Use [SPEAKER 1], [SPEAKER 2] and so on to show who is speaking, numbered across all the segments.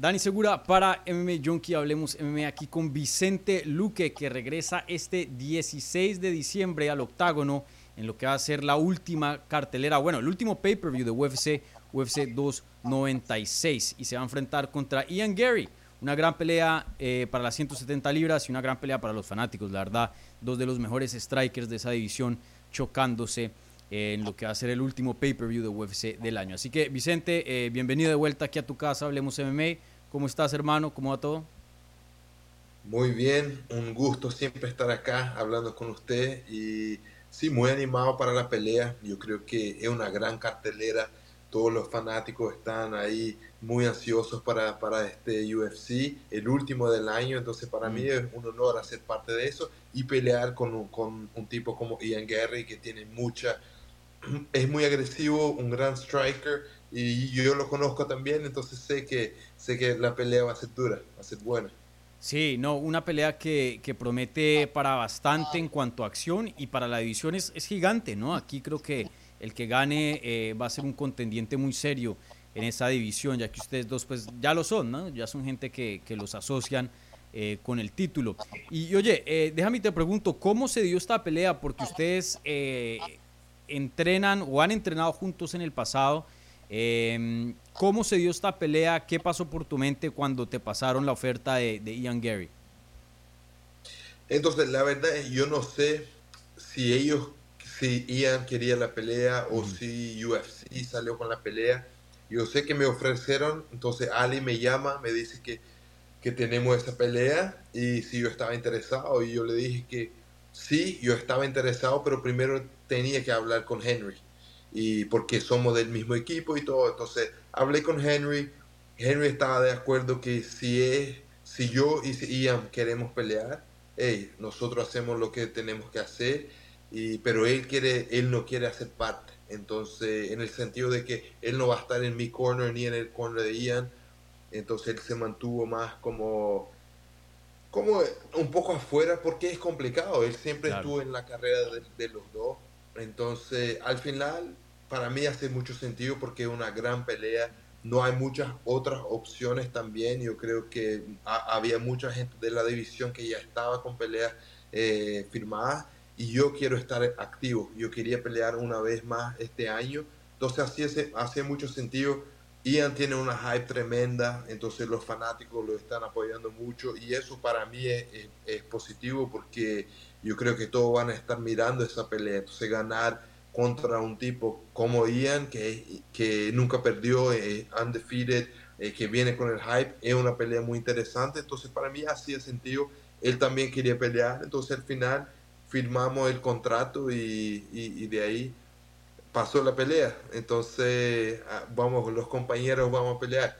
[SPEAKER 1] Dani Segura para MMA Junkie, hablemos MMA aquí con Vicente Luque, que regresa este 16 de diciembre al octágono en lo que va a ser la última cartelera, bueno, el último pay-per-view de UFC, UFC 296, y se va a enfrentar contra Ian Gary. Una gran pelea eh, para las 170 libras y una gran pelea para los fanáticos, la verdad. Dos de los mejores strikers de esa división chocándose en lo que va a ser el último pay-per-view de UFC del año. Así que, Vicente, eh, bienvenido de vuelta aquí a tu casa, Hablemos MMA. ¿Cómo estás, hermano? ¿Cómo va todo?
[SPEAKER 2] Muy bien, un gusto siempre estar acá hablando con usted y sí, muy animado para la pelea. Yo creo que es una gran cartelera. Todos los fanáticos están ahí muy ansiosos para, para este UFC, el último del año. Entonces, para mí mm. es un honor hacer parte de eso y pelear con un, con un tipo como Ian Gary que tiene mucha, es muy agresivo, un gran striker y yo lo conozco también, entonces sé que, sé que la pelea va a ser dura, va a ser buena.
[SPEAKER 1] Sí, no, una pelea que, que promete para bastante en cuanto a acción y para la división es, es gigante, ¿no? Aquí creo que el que gane eh, va a ser un contendiente muy serio en esa división, ya que ustedes dos pues ya lo son, ¿no? Ya son gente que, que los asocian eh, con el título. Y oye, eh, déjame te pregunto, ¿cómo se dio esta pelea? Porque ustedes entrenan o han entrenado juntos en el pasado. Em, ¿Cómo se dio esta pelea? ¿Qué pasó por tu mente cuando te pasaron la oferta de, Ian Gary?
[SPEAKER 2] Entonces, la verdad es yo no sé si ellos, si Ian quería la pelea o si UFC salió con la pelea. Yo sé que me ofrecieron, entonces Ali me llama, me dice que, que tenemos esa pelea y si yo estaba interesado y yo le dije que sí, yo estaba interesado, pero primero tenía que hablar con Henry y porque somos del mismo equipo y todo. Entonces hablé con Henry. Henry estaba de acuerdo que si es, si yo y Ian queremos pelear, hey, nosotros hacemos lo que tenemos que hacer, y, pero él quiere, él no quiere hacer parte. Entonces, en el sentido de que él no va a estar en mi corner ni en el corner de Ian, entonces él se mantuvo más como como un poco afuera porque es complicado. Él siempre estuvo en la carrera de, de los dos entonces, al final, para mí hace mucho sentido porque es una gran pelea. No hay muchas otras opciones también. Yo creo que había mucha gente de la división que ya estaba con peleas eh, firmadas y yo quiero estar activo. Yo quería pelear una vez más este año. Entonces, así hace, hace mucho sentido. Ian tiene una hype tremenda, entonces los fanáticos lo están apoyando mucho y eso para mí es, es positivo porque yo creo que todos van a estar mirando esa pelea. Entonces ganar contra un tipo como Ian, que, que nunca perdió, eh, undefeated, que viene con el hype, es una pelea muy interesante. Entonces para mí así de sentido. Él también quería pelear. Entonces al final firmamos el contrato y, de ahí pasó la pelea. Entonces ah, vamos, los compañeros vamos a pelear.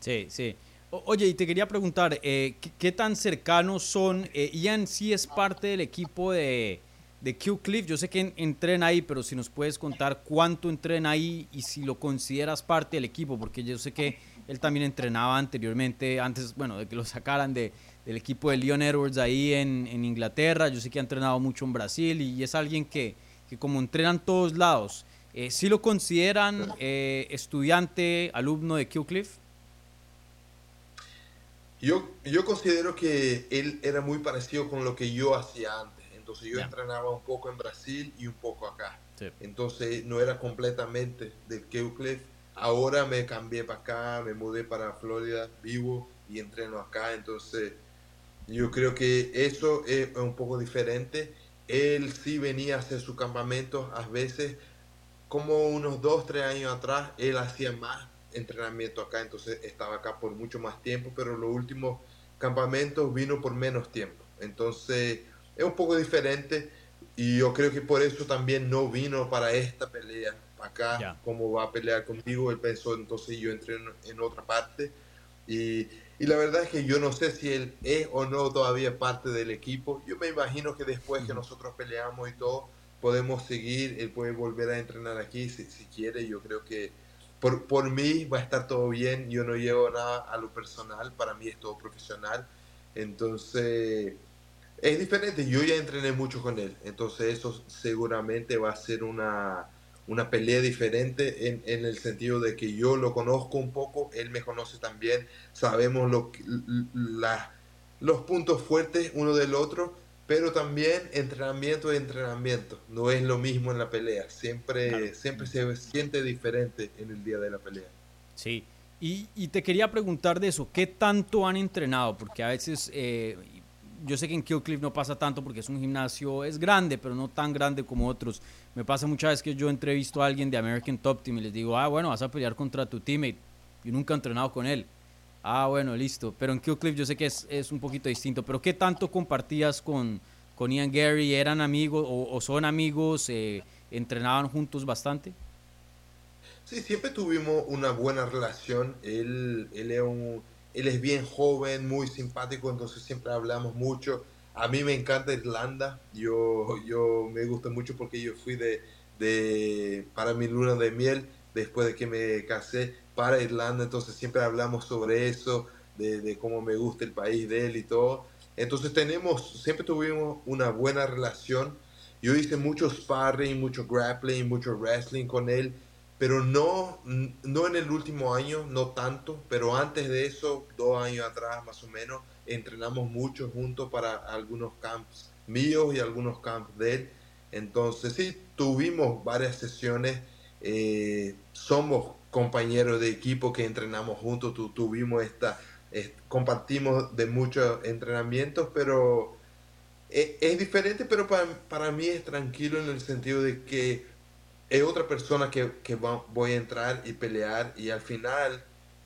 [SPEAKER 1] Sí, sí. Oye, y te quería preguntar, eh, ¿qué, tan cercanos son? Eh, Ian sí es parte del equipo de, de Q Cliff. Yo sé que entrena ahí, pero si nos puedes contar cuánto entrena ahí y si lo consideras parte del equipo, porque yo sé que él también entrenaba anteriormente, antes, bueno, de que lo sacaran de, del equipo de Leon Edwards ahí en, en, Inglaterra. Yo sé que ha entrenado mucho en Brasil y, es alguien que, que como entrena en todos lados, eh, ¿sí lo consideran eh, estudiante, alumno de Q Cliff?
[SPEAKER 2] Yo, yo considero que él era muy parecido con lo que yo hacía antes. Entonces yo entrenaba un poco en Brasil y un poco acá. Entonces no era completamente del Cliff. Ahora me cambié para acá, me mudé para Florida, vivo y entreno acá. Entonces yo creo que eso es un poco diferente. Él sí venía a hacer su campamento a veces, como unos dos, tres años atrás, él hacía más entrenamiento acá, entonces estaba acá por mucho más tiempo, pero los últimos campamentos vino por menos tiempo. Entonces es un poco diferente y yo creo que por eso también no vino para esta pelea acá, como va a pelear conmigo, él pensó entonces yo entré en, otra parte y, y, la verdad es que yo no sé si él es o no todavía parte del equipo. Yo me imagino que después que nosotros peleamos y todo, podemos seguir, él puede volver a entrenar aquí si, si quiere, yo creo que por, por mí va a estar todo bien, yo no llevo nada a lo personal, para mí es todo profesional, entonces es diferente, yo ya entrené mucho con él, entonces eso seguramente va a ser una, una pelea diferente en, en, el sentido de que yo lo conozco un poco, él me conoce también, sabemos lo, la, los puntos fuertes uno del otro, pero también entrenamiento y entrenamiento. No es lo mismo en la pelea, siempre, siempre se siente diferente en el día de la pelea.
[SPEAKER 1] Sí, y, y, te quería preguntar de eso, ¿qué tanto han entrenado? Porque a veces, eh, yo sé que en Kill Cliff no pasa tanto porque es un gimnasio, es grande, pero no tan grande como otros. Me pasa muchas veces que yo entrevisto a alguien de American Top Team y les digo, ah, bueno, vas a pelear contra tu teammate. Yo nunca he entrenado con él. Ah, bueno, listo. Pero en Cliff yo sé que es, es un poquito distinto. Pero ¿qué tanto compartías con, con Ian Gary? ¿Eran amigos o, son amigos? Eh, ¿Entrenaban juntos bastante?
[SPEAKER 2] Sí, siempre tuvimos una buena relación. Él, él, es un, él es bien joven, muy simpático, entonces siempre hablamos mucho. A mí me encanta Irlanda. Yo, yo me gusta mucho porque yo fui de, de, para mi luna de miel después de que me casé para Irlanda. Entonces siempre hablamos sobre eso, de, de cómo me gusta el país de él y todo. Entonces tenemos, siempre tuvimos una buena relación. Yo hice mucho sparring, mucho grappling, mucho wrestling con él, pero no, no en el último año, no tanto, pero antes de eso, dos años atrás más o menos, entrenamos mucho juntos para algunos camps míos y algunos camps de él. Entonces sí, tuvimos varias sesiones, eh, somos compañeros de equipo que entrenamos juntos, tu, tuvimos esta, compartimos de muchos entrenamientos, pero es, es diferente, pero para, para, mí es tranquilo en el sentido de que es otra persona que, que voy a entrar y pelear y al final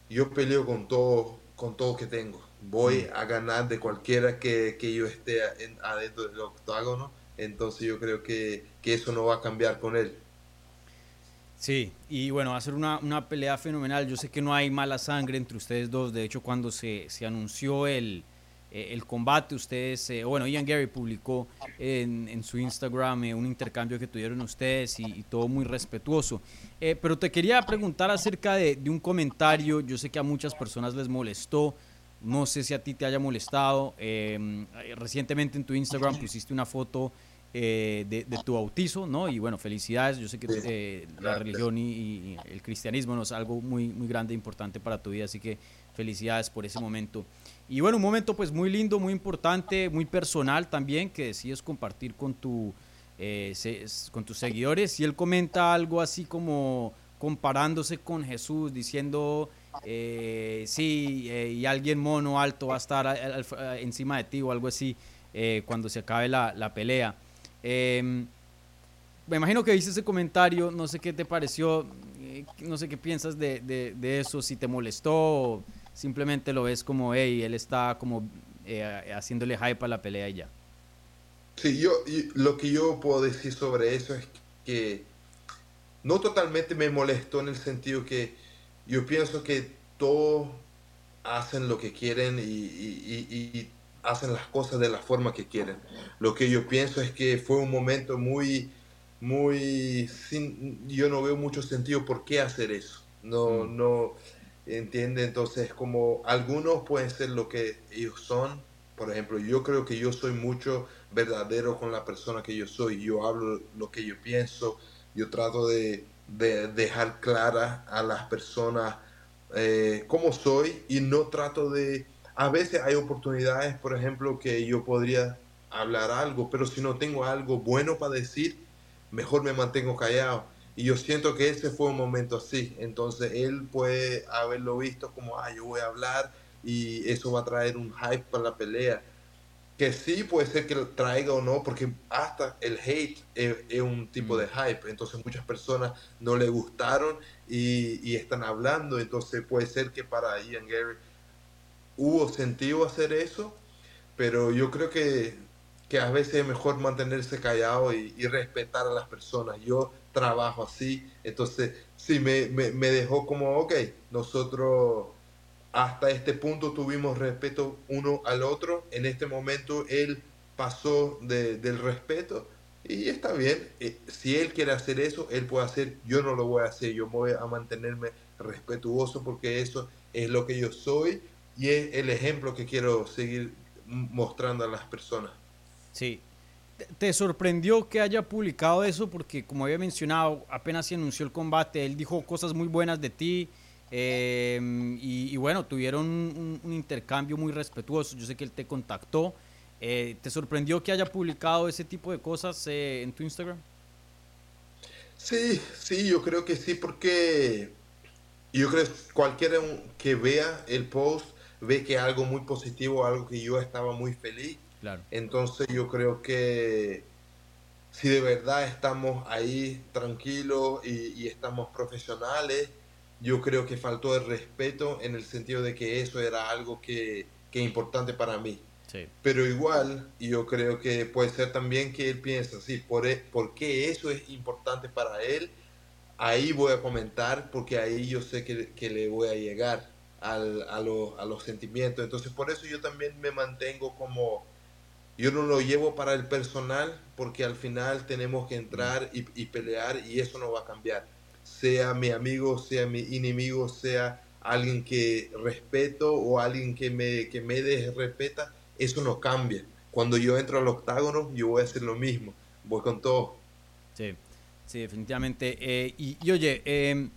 [SPEAKER 2] yo peleo con todo, con todo que tengo voy mm. a ganar de cualquiera que, que yo esté adentro del octágono. Entonces yo creo que, que, eso no va a cambiar con él.
[SPEAKER 1] Sí, y bueno, va a ser una, una, pelea fenomenal. Yo sé que no hay mala sangre entre ustedes dos. De hecho, cuando se, se anunció el, eh, el combate, ustedes, eh, bueno, Ian Gary publicó en, en su Instagram eh, un intercambio que tuvieron ustedes y, todo muy respetuoso. pero te quería preguntar acerca de, de un comentario. Yo sé que a muchas personas les molestó no sé si a ti te haya molestado. Em, recientemente en tu Instagram pusiste una foto eh, de, tu bautizo, ¿no? Y bueno, felicidades. Yo sé que eh, la religión y, el cristianismo ¿no? es algo muy, muy grande e importante para tu vida, así que felicidades por ese momento. Y bueno, un momento pues muy lindo, muy importante, muy personal también, que decides compartir con, tu, eh, con tus seguidores. Y él comenta algo así como comparándose con Jesús, diciendo eh, sí, y alguien mono alto va a estar encima de ti o algo así cuando se acabe la, pelea. Em, me imagino que viste ese comentario, no sé qué te pareció, eh, no sé qué piensas de, eso, si te molestó o simplemente lo ves como, hey, él está como haciéndole hype a la pelea y ya.
[SPEAKER 2] Sí, yo, lo que yo puedo decir sobre eso es que no totalmente me molestó en el sentido que yo pienso que todos hacen lo que quieren y, hacen las cosas de la forma que quieren. Lo que yo pienso es que fue un momento muy, muy, sin, yo no veo mucho sentido por qué hacer eso. No, mm. no, entiende. Entonces, como algunos pueden ser lo que ellos son. Por ejemplo, yo creo que yo soy mucho verdadero con la persona que yo soy. Yo hablo lo que yo pienso. Yo trato de de dejar clara a las personas eh, cómo soy y no trato de... A veces hay oportunidades, por ejemplo, que yo podría hablar algo, pero si no tengo algo bueno para decir, mejor me mantengo callado. Y yo siento que ese fue un momento así. Entonces él puede haberlo visto como, ah, yo voy a hablar y eso va a traer un hype para la pelea que sí puede ser que lo traiga o no, porque hasta el hate es, un tipo mm. de hype, entonces muchas personas no le gustaron y, están hablando, entonces puede ser que para Ian Gary hubo sentido hacer eso, pero yo creo que, que a veces es mejor mantenerse callado y, respetar a las personas. Yo trabajo así, entonces sí me, me, me dejó como, ok, nosotros hasta este punto tuvimos respeto uno al otro. En este momento él pasó del respeto y está bien. Eh, si él quiere hacer eso, él puede hacer. Yo no lo voy a hacer. Yo voy a mantenerme respetuoso porque eso es lo que yo soy y es el ejemplo que quiero seguir mostrando a las personas.
[SPEAKER 1] Sí. ¿Te sorprendió que haya publicado eso? Porque como había mencionado, apenas se anunció el combate, él dijo cosas muy buenas de ti. Em, y, bueno, tuvieron un, intercambio muy respetuoso. Yo sé que él te contactó. Eh, ¿Te sorprendió que haya publicado ese tipo de cosas eh, en tu Instagram?
[SPEAKER 2] Sí, sí, yo creo que sí, porque yo creo que cualquiera que vea el post ve que algo muy positivo, algo que yo estaba muy feliz. Claro. Entonces yo creo que si de verdad estamos ahí tranquilos y estamos profesionales, yo creo que faltó el respeto en el sentido de que eso era algo que, que es importante para mí. Pero igual, yo creo que puede ser también que él piensa, sí, por, e, por qué eso es importante para él, ahí voy a comentar, porque ahí yo sé que, que le voy a llegar al, a, a, los sentimientos. Entonces, por eso yo también me mantengo como, yo no lo llevo para el personal, porque al final tenemos que entrar y, y pelear y eso no va a cambiar sea mi amigo, sea mi enemigo, sea alguien que respeto o alguien que me, que me respeta, eso no cambia. Cuando yo entro al octágono, yo voy a hacer lo mismo, voy con todo.
[SPEAKER 1] Sí, sí, definitivamente. Eh, y, oye, em,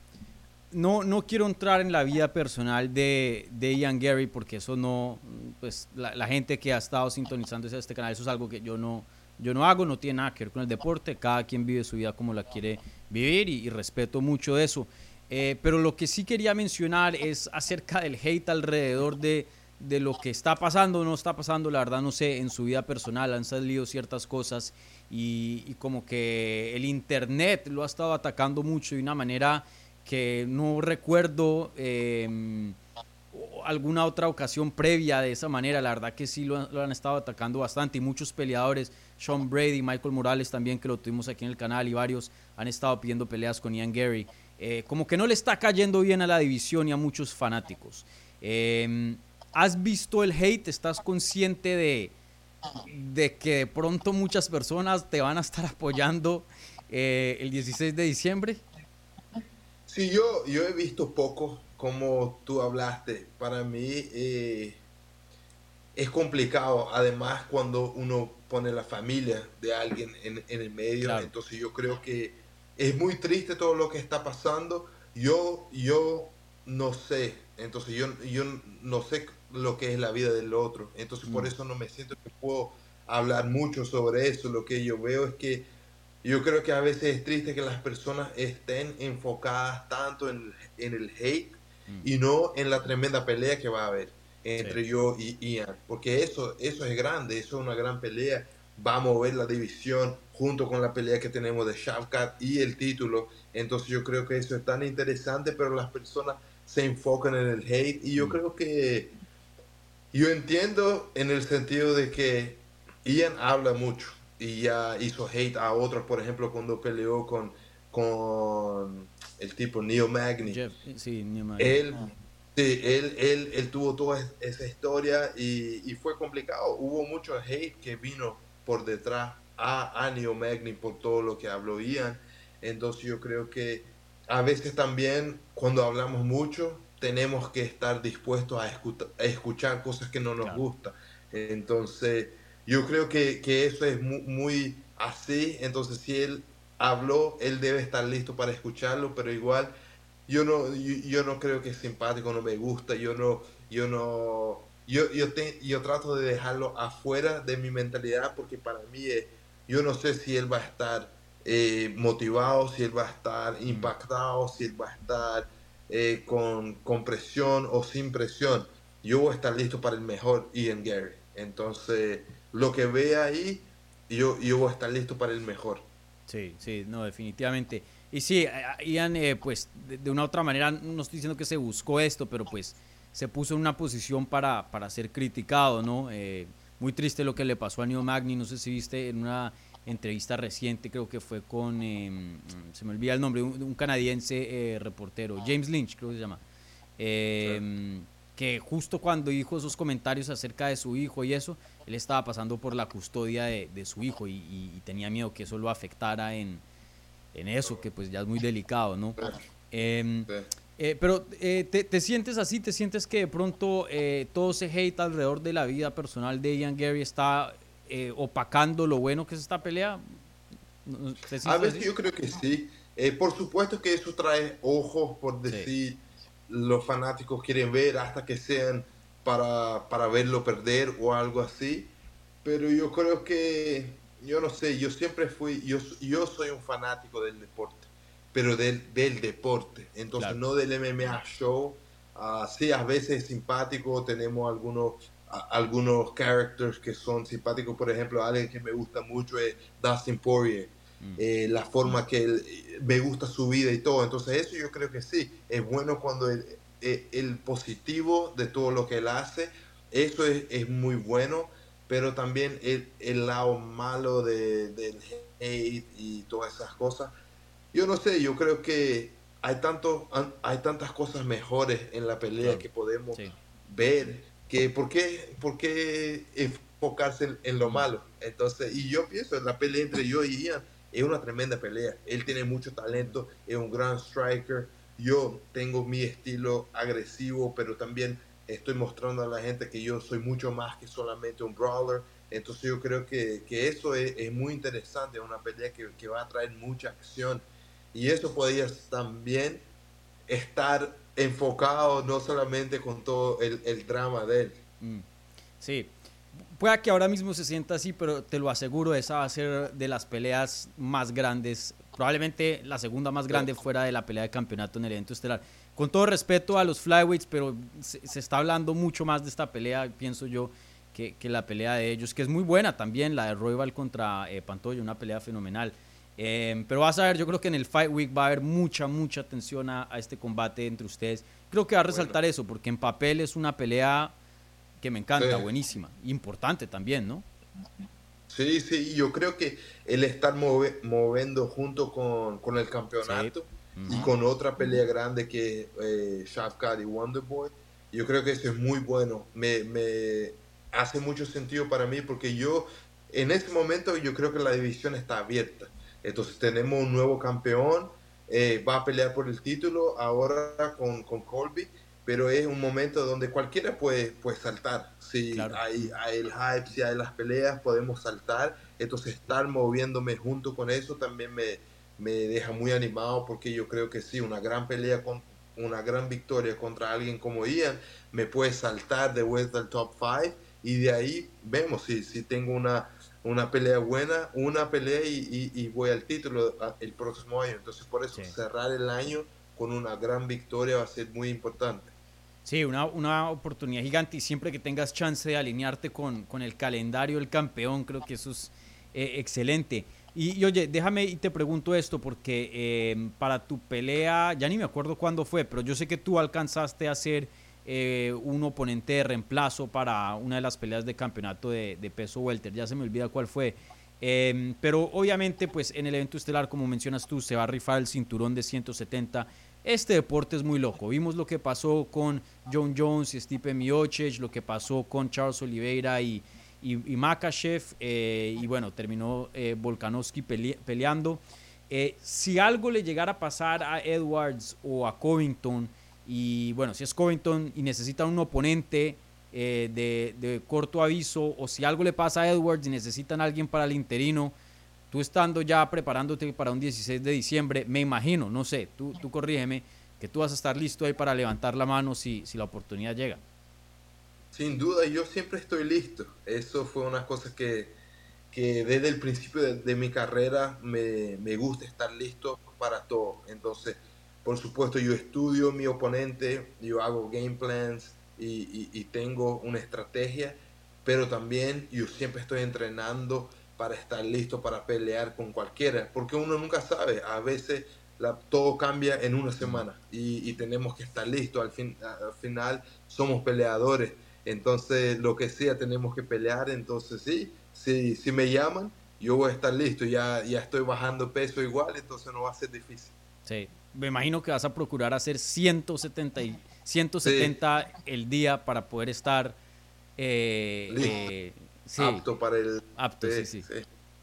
[SPEAKER 1] no, no quiero entrar en la vida personal de, de Ian Gary porque eso no, pues la, gente que ha estado sintonizando este canal, eso es algo que yo no, yo no hago, no tiene nada que ver con el deporte, cada quien vive su vida como la quiere vivir y, respeto mucho eso. Eh, pero lo que sí quería mencionar es acerca del hate alrededor de, de lo que está pasando o no está pasando, la verdad no sé, en su vida personal han salido ciertas cosas y, como que el Internet lo ha estado atacando mucho de una manera que no recuerdo em, alguna otra ocasión previa de esa manera, la verdad que sí lo, han estado atacando bastante y muchos peleadores, Sean Brady, Michael Morales también que lo tuvimos aquí en el canal y varios han estado pidiendo peleas con Ian Gary. Eh, como que no le está cayendo bien a la división y a muchos fanáticos. Em, ¿Has visto el hate? ¿Estás consciente de, de que de pronto muchas personas te van a estar apoyando eh, el 16 de diciembre?
[SPEAKER 2] Sí, yo, yo he visto poco, como tú hablaste. Para mí eh, es complicado, además cuando uno pone la familia de alguien en, el medio. Entonces yo creo que es muy triste todo lo que está pasando. Yo, yo no sé, entonces yo, yo no sé lo que es la vida del otro. Entonces por mm. eso no me siento que puedo hablar mucho sobre eso. Lo que yo veo es que yo creo que a veces es triste que las personas estén enfocadas tanto en, el hate mm. y no en la tremenda pelea que va a haber entre yo y Ian, porque eso, eso es grande, eso es una gran pelea, va a mover la división, junto con la pelea que tenemos de Shavkat y el título. Entonces yo creo que eso es tan interesante, pero las personas se enfocan en el hate y yo mm. creo que yo entiendo en el sentido de que Ian habla mucho y ya hizo hate a otros, por ejemplo, cuando peleó con, con el tipo Neo Magni. sí, Neo Magni. Él, ah. sí, él, él, él, tuvo toda esa historia y, y fue complicado. Hubo mucho hate que vino por detrás a Annie Magni por todo lo que habló Ian. Entonces yo creo que a veces también cuando hablamos mucho tenemos que estar dispuestos a, escuchar cosas que no nos gustan. Entonces yo creo que, eso es muy, así. Entonces si él habló, él debe estar listo para escucharlo, pero igual yo no, yo, no creo que es simpático, no me gusta, yo no, yo no, yo, yo, yo trato de dejarlo afuera de mi mentalidad porque para mí es yo no sé si él va a estar eh, motivado, si él va a estar impactado, si él va a estar eh, con, con, presión o sin presión. Yo voy a estar listo para el mejor Ian Gary. Entonces, lo que ve ahí, yo, yo voy a estar listo para el mejor.
[SPEAKER 1] Sí, sí, no, definitivamente. Y sí, Ian, eh, pues de, una u otra manera, no estoy diciendo que se buscó esto, pero pues se puso en una posición para, para ser criticado, ¿no? Muy triste lo que le pasó a Neo Magni, no sé si viste en una entrevista reciente, creo que fue con, em, se me olvida el nombre, un, canadiense eh, reportero, James Lynch creo que se llama, em, que justo cuando dijo esos comentarios acerca de su hijo y eso, él estaba pasando por la custodia de, su hijo y, tenía miedo que eso lo afectara en, en eso, que pues ya es muy delicado, ¿no? Em, eh, pero eh, te, sientes así? ¿Te sientes que de pronto eh, todo ese hate alrededor de la vida personal de Ian Gary está eh, opacando lo bueno que es esta pelea?
[SPEAKER 2] a veces yo creo que sí. Por supuesto que eso trae ojos, por decir, los fanáticos quieren ver hasta que sean para, para verlo perder o algo así. Pero yo creo que, yo no sé, yo siempre fui, yo, yo soy un fanático del deporte, pero del, del deporte, entonces no del MMA show. Uh, sí, a veces es simpático, tenemos algunos algunos characters que son simpáticos, por ejemplo, alguien que me gusta mucho es Dustin Poirier, mm. eh, la forma que él, me gusta su vida y todo, entonces eso yo creo que sí, es bueno cuando el, el, positivo de todo lo que él hace, eso es, es muy bueno, pero también el, el lado malo de, del hate y todas esas cosas, yo no sé, yo creo que hay, tanto, hay tantas cosas mejores en la pelea que podemos ver que por qué, por qué enfocarse en, lo malo. Entonces, y yo pienso, la pelea entre yo y Ian es una tremenda pelea. Él tiene mucho talento, es un gran striker. Yo tengo mi estilo agresivo, pero también estoy mostrando a la gente que yo soy mucho más que solamente un brawler. Entonces yo creo que, que eso es, muy interesante, una pelea que, que va a traer mucha acción. Y eso podría también estar enfocado no solamente con todo el, el drama de él. Mm.
[SPEAKER 1] Sí, puede que ahora mismo se sienta así, pero te lo aseguro, esa va a ser de las peleas más grandes, probablemente la segunda más grande fuera de la pelea de campeonato en el evento estelar. Con todo respeto a los flyweights, pero se, está hablando mucho más de esta pelea, pienso yo, que, que, la pelea de ellos, que es muy buena también, la de Royal contra eh, Pantoya, una pelea fenomenal. Em, pero vas a ver, yo creo que en el Fight Week va a haber mucha, mucha atención a, este combate entre ustedes. Creo que va a resaltar eso, porque en papel es una pelea que me encanta, buenísima, importante también, ¿no?
[SPEAKER 2] Sí, sí, yo creo que el estar moviendo junto con, con el campeonato y con otra pelea grande que eh, Shafkat y Wonderboy, yo creo que eso es muy bueno. Me, me hace mucho sentido para mí porque yo, en este momento, yo creo que la división está abierta. Entonces tenemos un nuevo campeón, eh, va a pelear por el título ahora con, con, Colby, pero es un momento donde cualquiera puede, puede saltar. Si hay, hay, el hype, si hay las peleas, podemos saltar. Entonces estar moviéndome junto con eso también me, me deja muy animado porque yo creo que sí, una gran pelea con una gran victoria contra alguien como Ian me puede saltar de vuelta al top 5 y de ahí vemos si, si tengo una una pelea buena, una pelea y, voy al título el próximo año. Entonces, por eso cerrar el año con una gran victoria va a ser muy importante.
[SPEAKER 1] Sí, una, una oportunidad gigante y siempre que tengas chance de alinearte con, con el calendario del campeón, creo que eso es eh, excelente. Y, oye, déjame y te pregunto esto, porque eh, para tu pelea, ya ni me acuerdo cuándo fue, pero yo sé que tú alcanzaste a hacer eh, un oponente de reemplazo para una de las peleas de campeonato de, peso welter. Ya se me olvida cuál fue. Em, pero obviamente, pues en el evento estelar, como mencionas tú, se va a rifar el cinturón de 170. Este deporte es muy loco. Vimos lo que pasó con John Jones y Stipe Miocic, lo que pasó con Charles Oliveira y, y, Makachev, eh, y bueno, terminó eh, Volkanovski peleando. si algo le llegara a pasar a Edwards o a Covington, y bueno, si es Covington y necesita un oponente eh, de, corto aviso, o si algo le pasa a Edwards y necesitan a alguien para el interino, tú estando ya preparándote para un 16 de diciembre, me imagino, no sé, tú, tú corrígeme, que tú vas a estar listo ahí para levantar la mano si, si la oportunidad llega.
[SPEAKER 2] Sin duda, yo siempre estoy listo. Eso fue una cosa que, que desde el principio de, de mi carrera me, me, gusta estar listo para todo. Entonces, por supuesto, yo estudio mi oponente, yo hago game plans y, tengo una estrategia, pero también yo siempre estoy entrenando para estar listo para pelear con cualquiera, porque uno nunca sabe, a veces la, todo cambia en una semana y, tenemos que estar listos, al, fin, al final somos peleadores, entonces lo que sea tenemos que pelear, entonces sí, si, si me llaman, yo voy a estar listo, ya, ya estoy bajando peso igual, entonces no va a ser difícil.
[SPEAKER 1] Sí, me imagino que vas a procurar hacer 170, 170 el día para poder estar
[SPEAKER 2] eh, eh, apto para el...
[SPEAKER 1] Apto, sí, sí.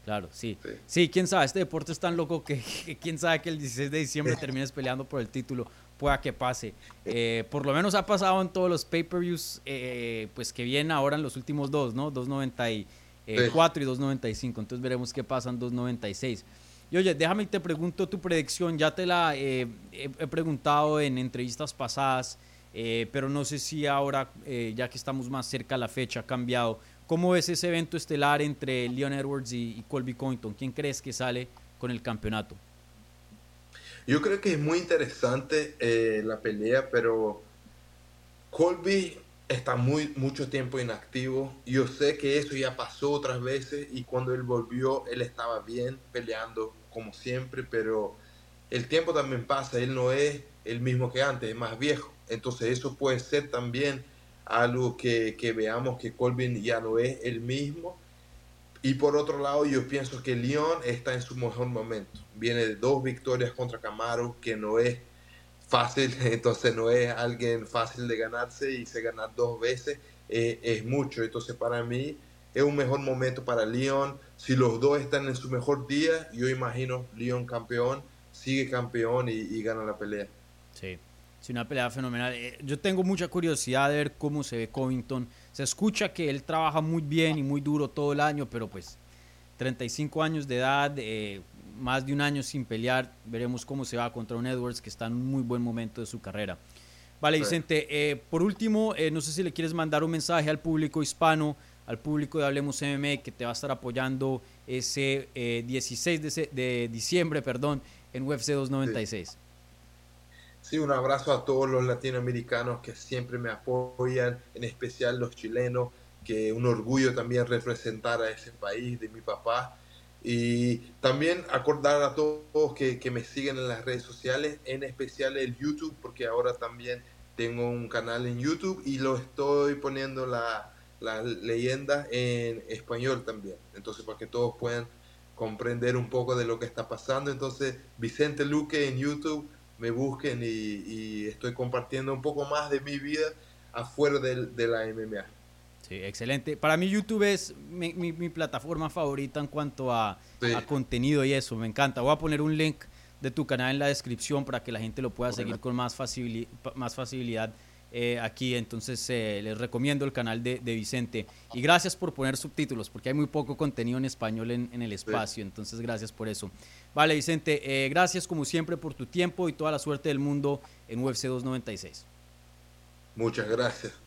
[SPEAKER 1] Claro, sí. sí. quién sabe, este deporte es tan loco que, quién sabe que el 16 de diciembre termines peleando por el título, pueda que pase. Eh, por lo menos ha pasado en todos los pay-per-views, pues que vienen ahora en los últimos dos, ¿no? 290 y 4 y 2.95. Entonces veremos qué pasa en 2.96. Y oye, déjame y te pregunto tu predicción. Ya te la he, preguntado en entrevistas pasadas, pero no sé si ahora, ya que estamos más cerca a la fecha, ha cambiado. ¿Cómo ves ese evento estelar entre Leon Edwards y, Colby Covington? ¿Quién crees que sale con el campeonato?
[SPEAKER 2] Yo creo que es muy interesante eh, la pelea, pero Colby está muy mucho tiempo inactivo. Yo sé que eso ya pasó otras veces y cuando él volvió, él estaba bien peleando como siempre, pero el tiempo también pasa. Él no es el mismo que antes, es más viejo. Entonces eso puede ser también algo que, que veamos que Colvin ya no es el mismo. Y por otro lado, yo pienso que León está en su mejor momento. Viene de dos victorias contra Camaro, que no es fácil, entonces no es alguien fácil de ganarse y se ganar dos veces eh, es mucho. Entonces para mí es un mejor momento para León. Si los dos están en su mejor día, yo imagino León campeón, sigue campeón y, y gana la pelea.
[SPEAKER 1] Sí. Sí, una pelea fenomenal. Eh, yo tengo mucha curiosidad de ver cómo se ve Covington. Se escucha que él trabaja muy bien y muy duro todo el año, pero pues 35 años de edad, eh, más de un año sin pelear. Veremos cómo se va contra un Edwards que está en un muy buen momento de su carrera. Vale, Vicente, eh, por último, no sé si le quieres mandar un mensaje al público hispano, al público de Hablemos MMA, que te va a estar apoyando ese 16 de, de, diciembre perdón, en UFC 296.
[SPEAKER 2] Sí, un abrazo a todos los latinoamericanos que siempre me apoyan, en especial los chilenos, que un orgullo también representar a ese país de mi papá. Y también acordar a todos que, que me siguen en las redes sociales, en especial el YouTube, porque ahora también tengo un canal en YouTube y lo estoy poniendo la, la leyenda en español también. Entonces, para que todos puedan comprender un poco de lo que está pasando. Entonces, Vicente Luque en YouTube me busquen y, estoy compartiendo un poco más de mi vida afuera de, la MMA.
[SPEAKER 1] Sí, excelente. Para mí YouTube es mi, plataforma favorita en cuanto a, contenido y eso, me encanta. Voy a poner un link de tu canal en la descripción para que la gente lo pueda seguir con más, más facilidad eh, aquí. Entonces eh, les recomiendo el canal de, Vicente. Y gracias por poner subtítulos, porque hay muy poco contenido en español en, el espacio. Entonces gracias por eso. Vale, Vicente, eh, gracias como siempre por tu tiempo y toda la suerte del mundo en UFC 296.
[SPEAKER 2] Muchas gracias.